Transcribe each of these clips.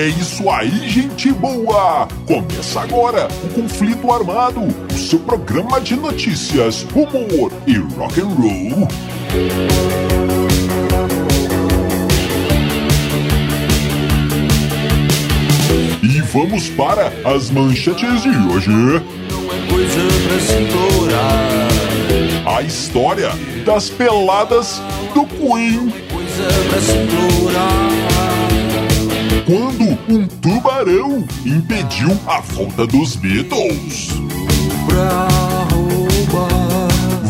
É isso aí, gente boa! Começa agora o Conflito Armado, o seu programa de notícias, humor e rock and roll. E vamos para as manchetes de hoje. Não é coisa pra se. A história das peladas do Queen. Coisa pra se. Quando um tubarão impediu a volta dos Beatles.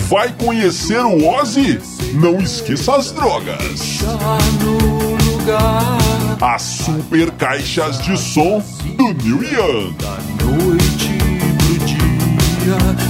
Vai conhecer o Ozzy? Não esqueça as drogas. No lugar As super caixas de som do Neil Young. da noite pro dia.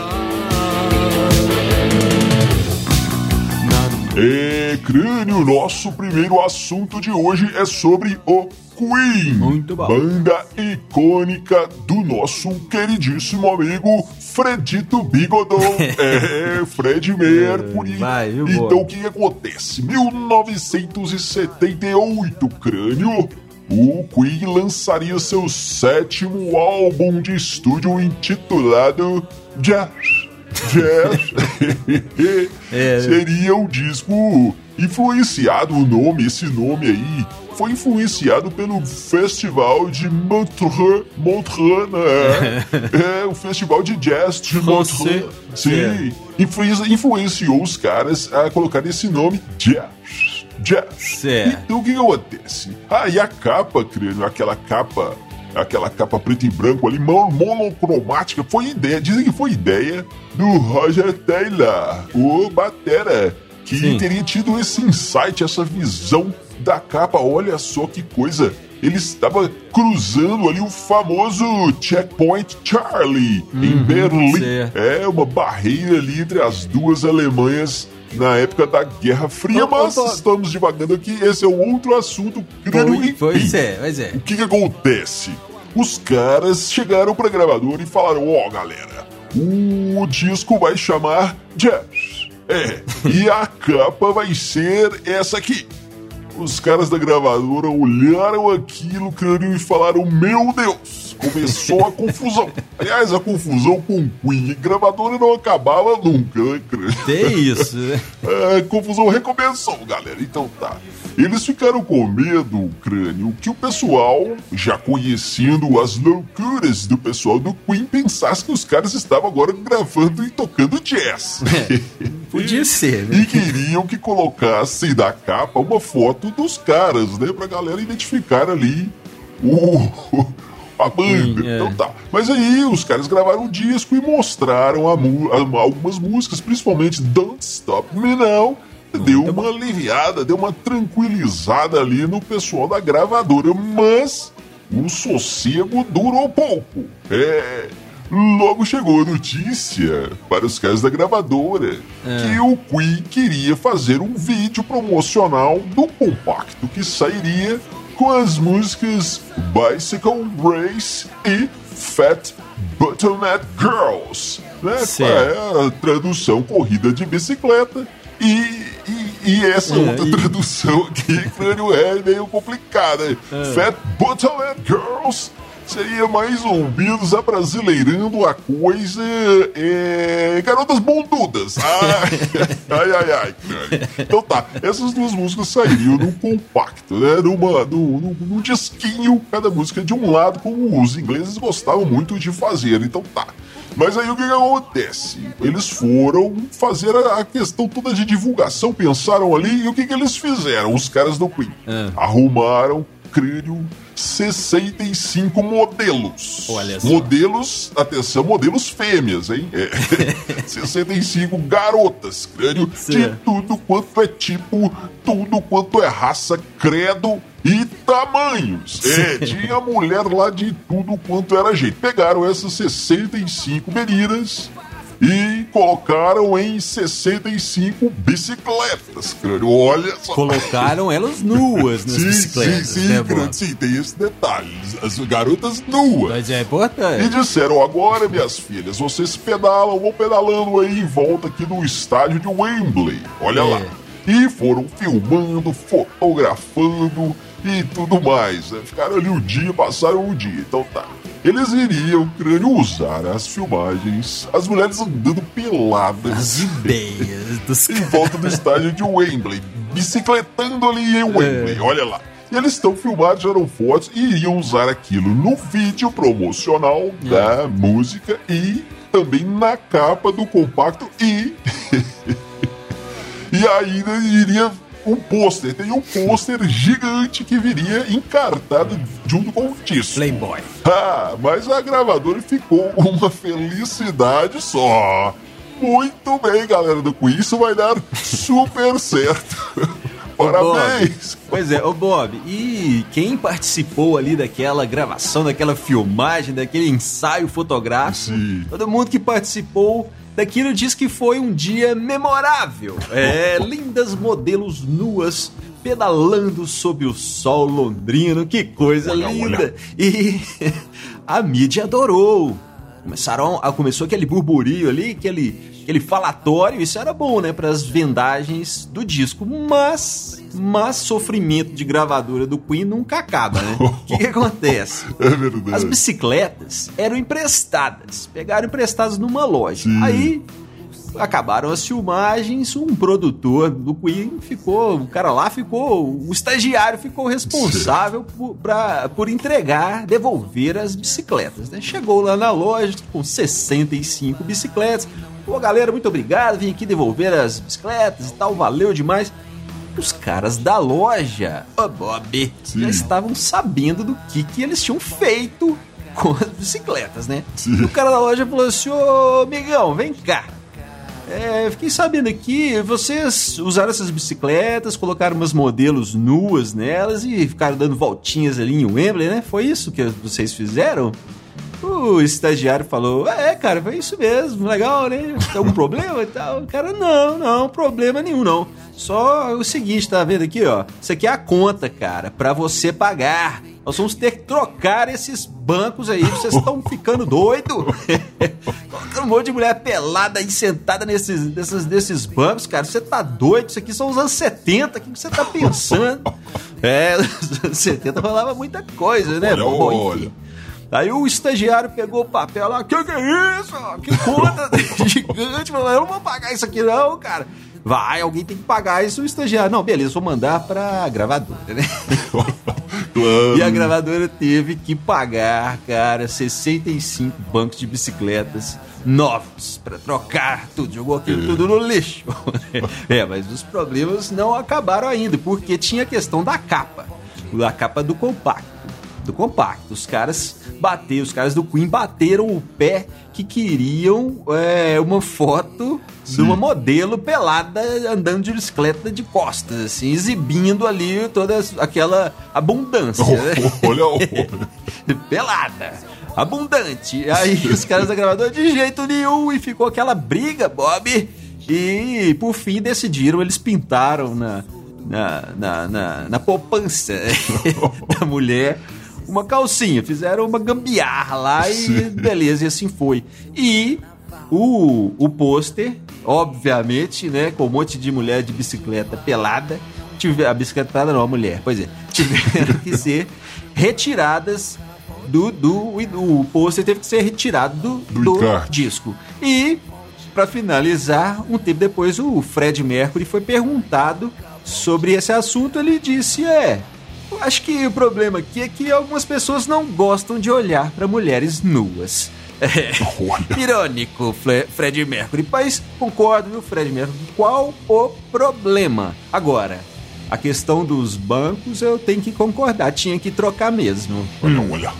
É, Crânio, nosso primeiro assunto de hoje é sobre o Queen. Muito bom. Banda icônica do nosso queridíssimo amigo Fredito Bigodon. é, Fred Mercury. vai, viu, boa. então o que acontece? 1978, Crânio. O Queen lançaria seu sétimo álbum de estúdio intitulado Jazz. Jazz. É. Seria um disco influenciado, o nome, esse nome aí, foi influenciado pelo Festival de Montreux, Montreux, né? É, o Festival de Jazz de Montreux. Sim, influ- influenciou os caras a colocar esse nome Jazz. Jazz. Certo. Então o que, acontece? Ah, e a capa, crânio, aquela capa, aquela capa preto e branco ali, mon- monocromática, foi ideia, dizem que foi ideia do Roger Taylor, o Batera, que Sim. teria tido esse insight, essa visão da capa. Olha só que coisa. Ele estava cruzando ali o famoso Checkpoint Charlie em Berlim. certo. É uma barreira ali entre as duas Alemanhas na época da Guerra Fria, mas Bob. estamos divagando aqui. Esse é um outro assunto. Crânio, enfim. Pois é, pois é. O que, que acontece? Os caras chegaram pra gravador e falaram: Ó, galera, o disco vai chamar Jazz. É, e a capa vai ser essa aqui. Os caras da gravadora olharam aquilo, crânio, e falaram: Meu Deus! Começou a confusão. Aliás, a confusão com o Queen. A gravadora não acabava nunca, né, crânio? Tem isso, né? A confusão recomeçou, galera. Então tá. Eles ficaram com medo, crânio, que o pessoal, já conhecendo as loucuras do pessoal do Queen, pensasse que os caras estavam agora gravando e tocando jazz. Podia ser, E né? queriam que colocassem na capa uma foto dos caras, né? Pra galera identificar ali o. Banda. Sim, é. Então tá. Mas aí os caras gravaram o disco e mostraram algumas músicas, principalmente Don't Stop Me Now. Deu uma aliviada, deu uma tranquilizada ali no pessoal da gravadora, mas o sossego durou pouco. É. Logo chegou a notícia para os caras da gravadora que o Queen queria fazer um vídeo promocional do compacto que sairia com as músicas Bicycle Race e Fat Buttonhead Girls, né? É a tradução corrida de bicicleta e, e, e essa É, outra e- tradução aqui, crânio, é meio complicada. Fat Buttonhead Girls seria mais ou menos abrasileirando a coisa é, garotas bundudas. Ai, ai, ai, ai, crânio. Então tá, essas duas músicas sairiam num compacto, né? Numa, num, num, num disquinho, cada música de um lado, como os ingleses gostavam muito de fazer. Então tá. Mas aí o que, que acontece? Eles foram fazer a, questão toda de divulgação, pensaram ali, e o que, que eles fizeram, os caras do Queen? Arrumaram, crânio, 65 modelos. Olha só. Modelos, atenção, modelos fêmeas, hein? É. 65 garotas, crânio, de Certo. tudo quanto é tipo, tudo quanto é raça, credo e tamanhos. É, tinha mulher lá de tudo quanto era jeito. Pegaram essas 65 meninas e colocaram em 65 bicicletas, crânio. Olha só. Colocaram elas nuas nas sim, bicicletas. sim, sim, né, crânio, sim, tem esse detalhe. As garotas nuas. Mas é E importante. disseram, agora, minhas filhas, vocês pedalam, vão pedalando aí em volta aqui do estádio de Wembley. Olha É. lá. E foram filmando, fotografando e tudo mais. né? Ficaram ali o dia, passaram o dia. Então tá. Eles iriam, crânio, usar as filmagens, as mulheres andando peladas As ideias dos em volta do estádio de Wembley, bicicletando ali em Wembley, olha lá. E eles estão filmados, eram fotos e iriam usar aquilo no vídeo promocional da música e também na capa do compacto e. e ainda iria um pôster, tem um pôster gigante que viria encartado junto com o disco. Playboy. Ah, mas a gravadora ficou uma felicidade só. Muito bem, galera do Queen, isso vai dar super certo. Parabéns. Pois é, ô Bob, e quem participou ali daquela gravação, daquela filmagem, daquele ensaio fotográfico? Sim. Todo mundo que participou daquilo diz que foi um dia memorável. É, lindas modelos nuas pedalando sob o sol londrino, que coisa Olha, linda. olha. E a mídia adorou. Começaram começou aquele burburinho ali, aquele, aquele falatório, isso era bom, né, para as vendagens do disco, mas mas sofrimento de gravadora do Queen nunca acaba, né? O que, que acontece? É verdade. As bicicletas eram emprestadas, pegaram emprestadas numa loja. Aí acabaram as filmagens, um produtor do Queen ficou, o cara lá ficou, o estagiário ficou responsável por, pra- por entregar, devolver as bicicletas. Né? Chegou lá na loja com 65 bicicletas. Pô, galera, muito obrigado, vim aqui devolver as bicicletas e tal, valeu demais. Os caras da loja, ô Bob, já Sim. estavam sabendo do que, que eles tinham feito com as bicicletas, né? E o cara da loja falou assim: Ô, amigão, vem cá. É, fiquei sabendo aqui, vocês usaram essas bicicletas, colocaram umas modelos nuas nelas e ficaram dando voltinhas ali em Wembley, né? Foi isso que vocês fizeram? O estagiário falou: É, cara, foi isso mesmo, legal, né? Tem algum problema e tal? O cara, não, não, problema nenhum, não. Só o seguinte, tá vendo aqui, ó? Isso aqui é a conta, cara, pra você pagar. Nós vamos ter que trocar esses bancos aí, vocês estão ficando doido? Um monte de mulher pelada aí sentada nesses, nesses, nesses bancos, cara. Você tá doido? Isso aqui são os anos 70, o que você tá pensando? É, os anos 70 falava muita coisa, né? Olha, Bom, enfim. Aí o estagiário pegou o papel lá, que que é isso? Que conta gigante, falou, eu não vou pagar isso aqui não, cara. Vai, alguém tem que pagar isso, o estagiário. Não, beleza, vou mandar pra gravadora, né? Claro. E a gravadora teve que pagar, cara, 65 bancos de bicicletas novos pra trocar tudo. Jogou aquilo tudo no lixo. é, mas os problemas não acabaram ainda, porque tinha a questão da capa. A capa do compacto. Do compacto. Os caras bateram, os caras do Queen bateram o pé que queriam é, uma foto de Sim. uma modelo pelada andando de bicicleta de costas, assim, exibindo ali toda aquela abundância. né? Olha, olha. pelada, abundante. Aí os caras da gravadora de jeito nenhum e ficou aquela briga, Bob. E por fim decidiram, eles pintaram na, na, na, na, na poupança da mulher uma calcinha, fizeram uma gambiarra lá e beleza, e assim foi. E o, o pôster, obviamente, né, com um monte de mulher de bicicleta pelada, tive, a bicicleta pelada não, a mulher, pois é, tiveram que ser retiradas do, do o pôster teve que ser retirado do, Do do disco. E para finalizar, um tempo depois o Fred Mercury foi perguntado sobre esse assunto, ele disse: "É, acho que o problema aqui é que algumas pessoas não gostam de olhar para mulheres nuas." É. Irônico, Fred Mercury. Mas concordo, viu, Fred Mercury? Qual o problema? Agora, a questão dos bancos eu tenho que concordar, tinha que trocar mesmo. Olha, olha.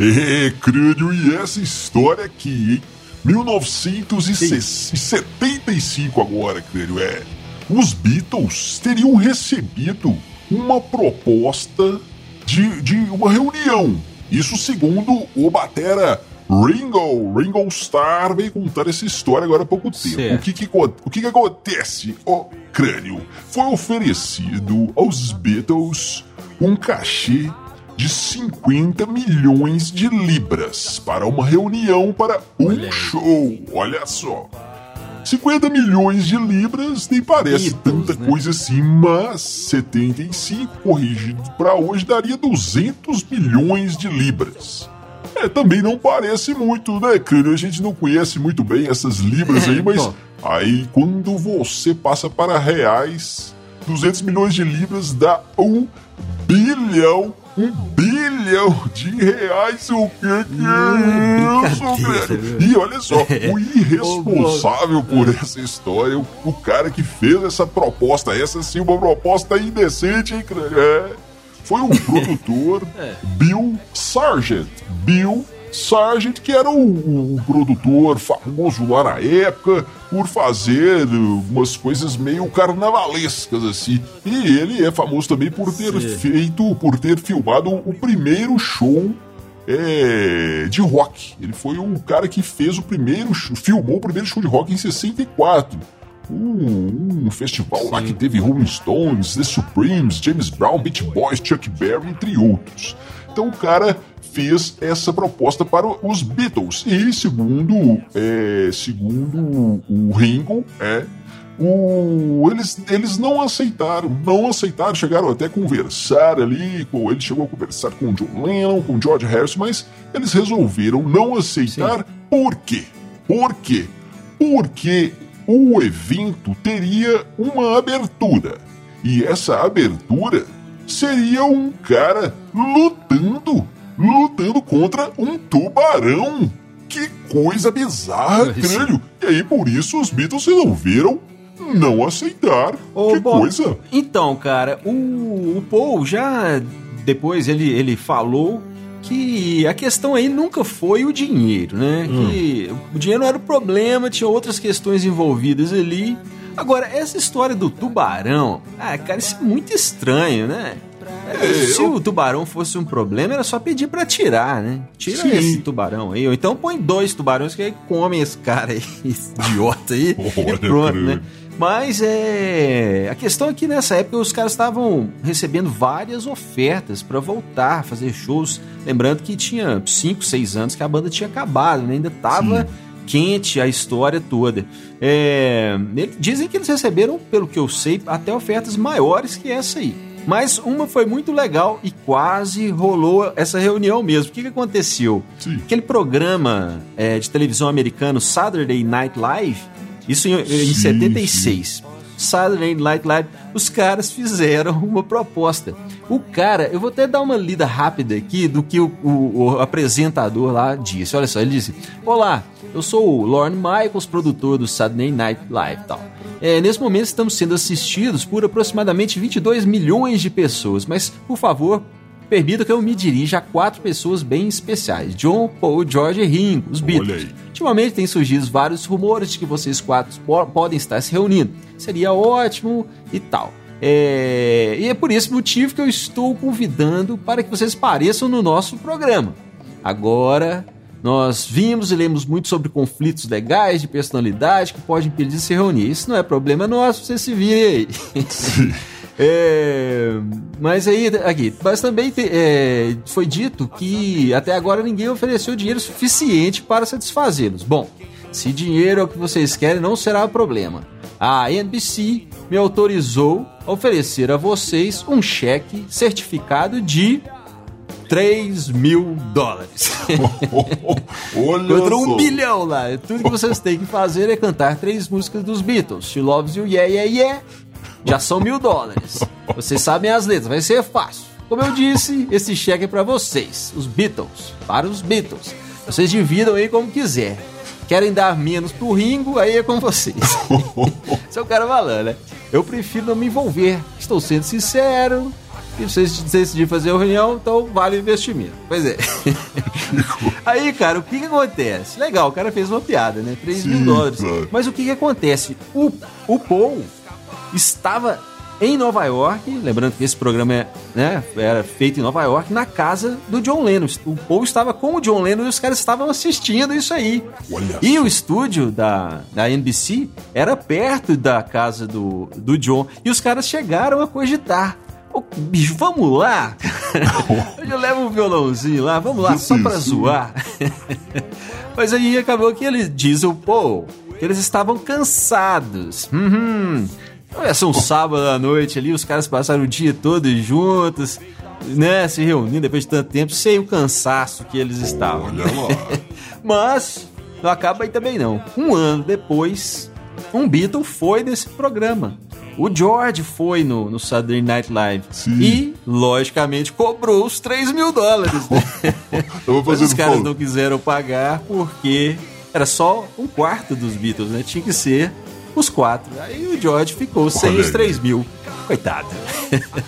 É, crânio, e essa história aqui, hein? 1975 agora, crânio, é. Os Beatles teriam recebido uma proposta de, de uma reunião. Isso segundo o batera Ringo, Ringo Starr veio contar essa história agora há pouco tempo. Certo. O que que, o que que acontece? O crânio foi oferecido aos Beatles um cachê de 50 milhões de libras para uma reunião para um show. Olha só. 50 milhões de libras nem parece Beatles, tanta né? coisa assim, mas 75 corrigido para hoje daria 200 milhões de libras. É, também não parece muito, né, Crânio? A gente não conhece muito bem essas libras aí, mas Bom. aí quando você passa para reais, 200 milhões de libras dá um bilhão, um bilhão de reais. O que que é E olha só, o irresponsável por essa história, o, o cara que fez essa proposta, essa sim, uma proposta indecente, hein? É, foi um produtor, Bill Sargent. Bill Sargent, que era um, um produtor famoso lá na época por fazer umas coisas meio carnavalescas assim. E ele é famoso também por ter Sim. feito, por ter filmado o primeiro show é, de rock. Ele foi o cara que fez o primeiro, filmou o primeiro show de rock em 64. Um, um festival lá que teve Rolling Stones, The Supremes, James Brown, Beach Boys, Chuck Berry, entre outros. Então o cara fez essa proposta para os Beatles. E segundo, é, segundo o Ringo, é, o- eles, eles não aceitaram, não aceitaram, chegaram até a conversar ali, com, ele chegou a conversar com o John Lennon, com o George Harrison, mas eles resolveram não aceitar. Por quê? Por quê? Porque o evento teria uma abertura. E essa abertura seria um cara lutando, lutando contra um tubarão. Que coisa bizarra, crânio. E aí, por isso, os Beatles resolveram não aceitar. Ô, que Bob, coisa. Então, cara, o, o Paul já depois ele, ele falou que a questão aí nunca foi o dinheiro, né? Que o dinheiro não era o problema, tinha outras questões envolvidas ali. Agora, essa história do tubarão, ah, cara, isso é muito estranho, né? É, Se eu- o tubarão fosse um problema, era só pedir pra tirar, né? Tira Sim. esse tubarão aí, ou então põe dois tubarões que aí comem esse cara aí, esse idiota aí, Olha, e pronto, né? Mas é. A questão é que nessa época os caras estavam recebendo várias ofertas pra voltar a fazer shows. Lembrando que tinha 5, 6 anos que a banda tinha acabado, né? Ainda tava Sim. quente a história toda. É, dizem que eles receberam, pelo que eu sei, até ofertas maiores que essa aí. Mas uma foi muito legal e quase rolou essa reunião mesmo. O que, que aconteceu? Sim. Aquele programa é, de televisão americano Saturday Night Live, isso em, em Sim, 76. Saturday Night Live, os caras fizeram uma proposta. O cara, eu vou até dar uma lida rápida aqui do que o, o- o apresentador lá disse. Olha só, ele disse: Olá, eu sou o Lorne Michaels, produtor do Saturday Night Live tal. É, nesse momento estamos sendo assistidos por aproximadamente 22 milhões de pessoas, mas por favor, permita que eu me dirija a quatro pessoas bem especiais: John, Paul, George e Ringo, os Beatles. Ultimamente tem surgido vários rumores de que vocês quatro po- podem estar se reunindo. Seria ótimo e tal. É, E é por esse motivo que eu estou convidando para que vocês apareçam no nosso programa. Agora, nós vimos e lemos muito sobre conflitos legais de personalidade que podem impedir de se reunir. Isso não é problema nosso, vocês se virem aí. É, mas aí, aqui, mas também te- é, foi dito que até agora ninguém ofereceu dinheiro suficiente para satisfazê-los. Bom, se dinheiro é o que vocês querem, não será problema. A NBC me autorizou a oferecer a vocês um cheque certificado de 3 mil dólares. Contra um bilhão lá. Tudo que vocês têm que fazer é cantar três músicas dos Beatles. She Loves You, Yeah, Yeah, Yeah. Já são mil dólares. Vocês sabem as letras, vai ser fácil. Como eu disse, esse cheque é pra vocês, os Beatles. Para os Beatles. Vocês dividam aí como quiser. Querem dar menos pro Ringo, aí é com vocês. Esse é o cara falando, né? Eu prefiro não me envolver. Estou sendo sincero. E vocês decidiram fazer a reunião, então vale o investimento. Pois é. Aí, cara, o que que acontece? Legal, o cara fez uma piada, né? 3 mil dólares. Mas o que que acontece? O, o Paul estava em Nova York, lembrando que esse programa é, né, era feito em Nova York, na casa do John Lennon. O povo estava com o John Lennon e os caras estavam assistindo isso aí. Olha e o estúdio da, da NBC era perto da casa do, do John. E os caras chegaram a cogitar. Bicho, vamos lá? Hoje eu levo um violãozinho lá, vamos lá, só pra zoar. Mas aí acabou que ele diz o Paul que eles estavam cansados. Uhum. Olha, são sábado à noite ali, os caras passaram o dia todo juntos, né? Se reunindo depois de tanto tempo, sem o cansaço que eles estavam. Olha lá. Mas não acaba aí também não. Um ano depois, um Beatle foi nesse programa. O George foi no, no Saturday Night Live Sim. e, logicamente, cobrou os 3 mil dólares. Né? Mas os caras não quiseram pagar porque era só um quarto dos Beatles, né? Tinha que ser os quatro. Aí o George ficou sem Olha os aí. 3 mil. Coitado.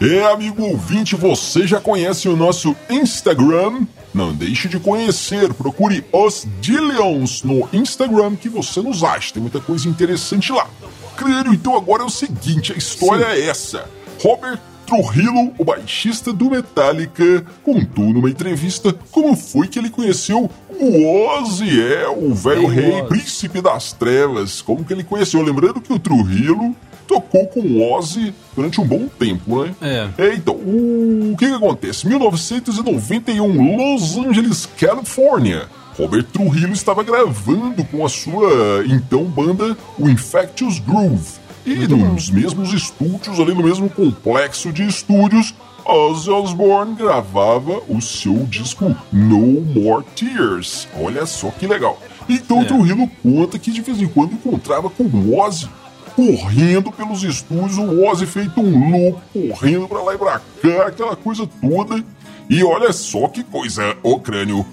É, amigo ouvinte, você já conhece o nosso Instagram? Não deixe de conhecer. Procure os Dillions no Instagram que você nos acha. Tem muita coisa interessante lá. Claro, então agora é o seguinte: a história é essa. Robert Trujillo, o baixista do Metallica, contou numa entrevista como foi que ele conheceu o Ozzy, é, o velho Ei, rei, príncipe das trevas. Como que ele conheceu? Lembrando que o Trujillo tocou com o Ozzy durante um bom tempo, né? É. então, o que que acontece? 1991, Los Angeles, Califórnia. Robert Trujillo estava gravando com a sua então banda, o Infectious Groove. E nos mesmos estúdios, ali no mesmo complexo de estúdios, Ozzy Osbourne gravava o seu disco No More Tears. Olha só que legal. Então o Trujillo conta que de vez em quando encontrava com o Ozzy correndo pelos estúdios, o Ozzy feito um louco, correndo pra lá e pra cá, aquela coisa toda. E olha só que coisa, ô crânio.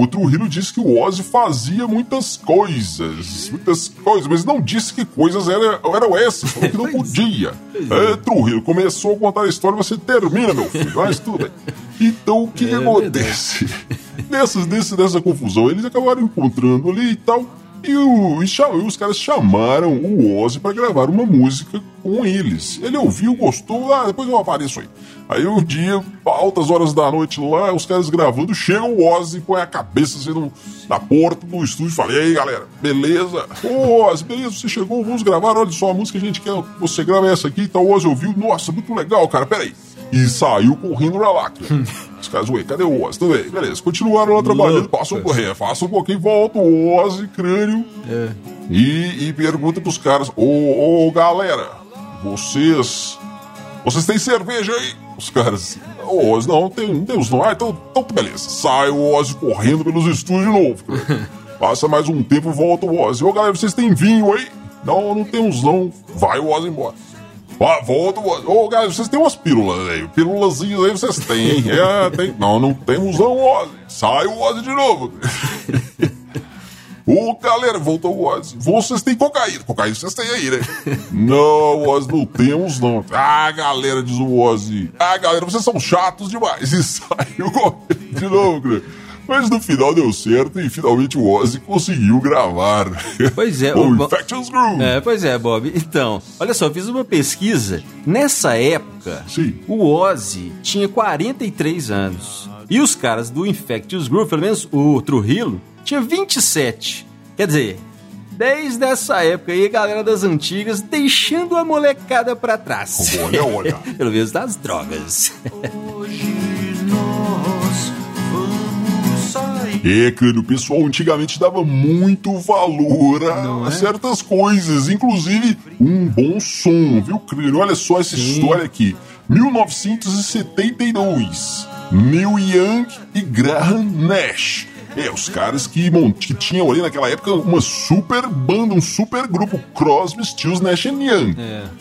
O Trujillo disse que o Ozzy fazia muitas coisas, muitas coisas, mas não disse que coisas era- eram essas, falou que não podia. É, Trujillo, começou a contar a história, você termina, meu filho, mas tudo bem. Então, o que, É acontece? Nessas, nesse, nessa confusão, eles acabaram encontrando ali e tal. E, o- e e os caras chamaram o Ozzy pra gravar uma música com eles. Ele ouviu, gostou, ah, depois eu apareço aí. Aí um dia, altas horas da noite lá, os caras gravando, chega o Ozzy, põe a cabeça assim no- na porta do estúdio e fala: E aí galera, beleza? Ô Ozzy, beleza, você chegou, vamos gravar, olha só, a música que a gente quer, que você grava essa aqui, então o Ozzy ouviu, nossa, muito legal, cara, peraí. E saiu correndo pra lá, cara. Os caras, ué, cadê o Ozzy? Tudo bem, beleza. Continuaram lá trabalhando, passam um pouquinho, faça um pouquinho, volta o Ozzy, crânio. E, e pergunta pros caras, ô, ô, galera, vocês. Vocês têm cerveja aí? Os caras, ô, Ozzy, não, tem, não temos não. Ah, então, então beleza. Sai o Ozzy correndo pelos estúdios de novo. Passa mais um tempo, volta o Ozzy. Ô, galera, vocês têm vinho aí? Não, não temos não. Vai o Ozzy embora. Vá, volta o. Ô, galera, vocês têm umas pílulas aí. Pílulazinhas aí vocês têm, hein? É, tem. Não, não temos não, Ozzy. Sai o Ozzy de novo. Ô, galera, voltou o Ozzy. Vocês têm cocaína. Cocaína vocês têm aí, né? não, Ozzy, não temos, não. Ah, galera, diz o Ozzy. Ah, galera, vocês são chatos demais. E saiu correndo de novo, cara. Mas no final deu certo e finalmente o Ozzy conseguiu gravar. Pois é, o Infectious Groove. É, pois é, Bob. Então, olha só, eu fiz uma pesquisa. Nessa época, Sim. o Ozzy tinha 43 anos. E os caras do Infectious Groove, pelo menos o Trujillo, tinha 27. Quer dizer, desde essa época aí, a galera das antigas deixando a molecada pra trás. Olha, olha. pelo menos das drogas. Hoje É, cara, o pessoal antigamente dava muito valor a, a certas coisas, inclusive um bom som, viu, Crânio? Olha só essa história aqui. 1972. Neil Young e Graham Nash. É, os caras que, mon- que tinham ali naquela época uma super banda, um super grupo, Crosby, Stills, Nash Young.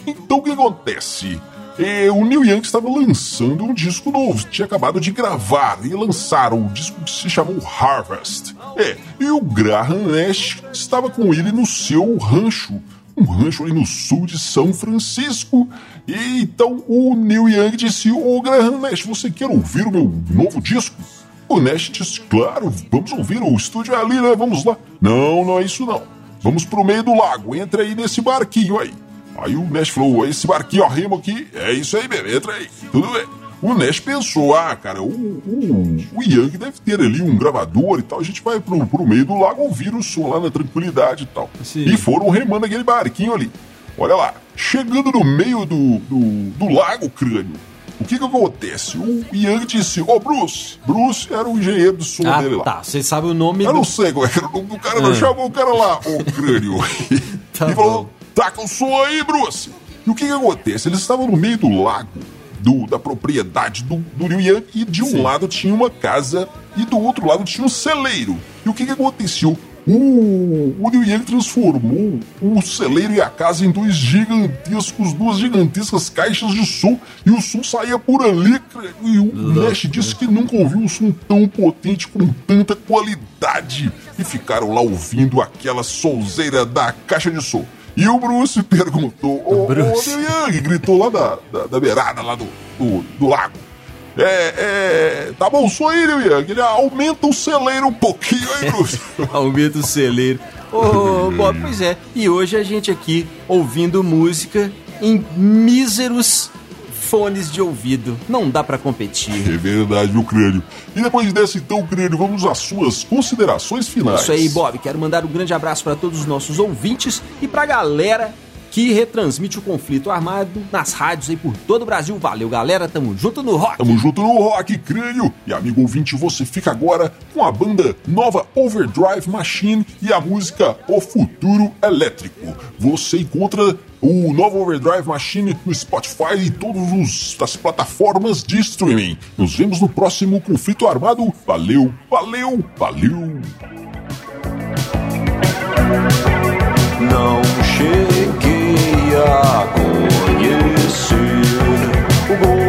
Então o que acontece? É, o Neil Young estava lançando um disco novo, tinha acabado de gravar e lançaram o disco que se chamou Harvest. É, e o Graham Nash estava com ele no seu rancho, um rancho ali no sul de São Francisco. E então o Neil Young disse: Ô Graham Nash, você quer ouvir o meu novo disco? O Nash disse: Claro, vamos ouvir, o estúdio é ali, né? Vamos lá. Não, não é isso não. vamos pro meio do lago, entra aí nesse barquinho aí. Aí o Nash falou, esse barquinho, ó, remo aqui, é isso aí mesmo, entra aí, tudo bem. O Nash pensou, ah, cara, o, o, o Yang deve ter ali um gravador e tal, a gente vai pro, pro meio do lago ouvir o som lá na tranquilidade e tal. Sim. E foram remando aquele barquinho ali. Olha lá, chegando no meio do, do, do lago crânio, o que que acontece? O Yang disse, ô Bruce, Bruce era o engenheiro do som Ah, dele lá. tá. Você sabe o nome Eu do... não sei qual era o nome do cara, não. Ah. Chamou o cara lá, o crânio. Tá e falou: bom. Taca o som aí, Bruce. E o que que acontece? Eles estavam no meio do lago, do, da propriedade do, do Liu Yang, e de um Sim. lado tinha uma casa e do outro lado tinha um celeiro. E o que que aconteceu? O, o Liu Yang transformou o celeiro e a casa em dois gigantescos, duas gigantescas caixas de som, e o som saía por ali. E o Nash disse que nunca ouviu um som tão potente, com tanta qualidade. E ficaram lá ouvindo aquela sonzeira da caixa de som. E o Bruce perguntou: ô Bruce. Liu Yang, gritou lá da, da, da beirada lá do, do, do lago. É, é. Tá bom, sou aí, Liu Yang. Ele aumenta o celeiro um pouquinho aí, Bruce. Aumenta o celeiro. Ô, Bob, pois é. E hoje a gente aqui ouvindo música em míseros fones de ouvido. Não dá pra competir. É verdade, meu crânio. E depois dessa, então, crânio, vamos às suas considerações finais. Isso aí, Bob. Quero mandar um grande abraço para todos os nossos ouvintes e pra galera que retransmite o conflito armado nas rádios aí por todo o Brasil. Valeu, galera. Tamo junto no rock. Tamo junto no Rock Crânio. E amigo ouvinte, você fica agora com a banda nova Overdrive Machine e a música O Futuro Elétrico. Você encontra o novo Overdrive Machine no Spotify e todas as plataformas de streaming. Nos vemos no próximo conflito armado. Valeu, valeu, valeu. Não cheguei a conhecer o gosto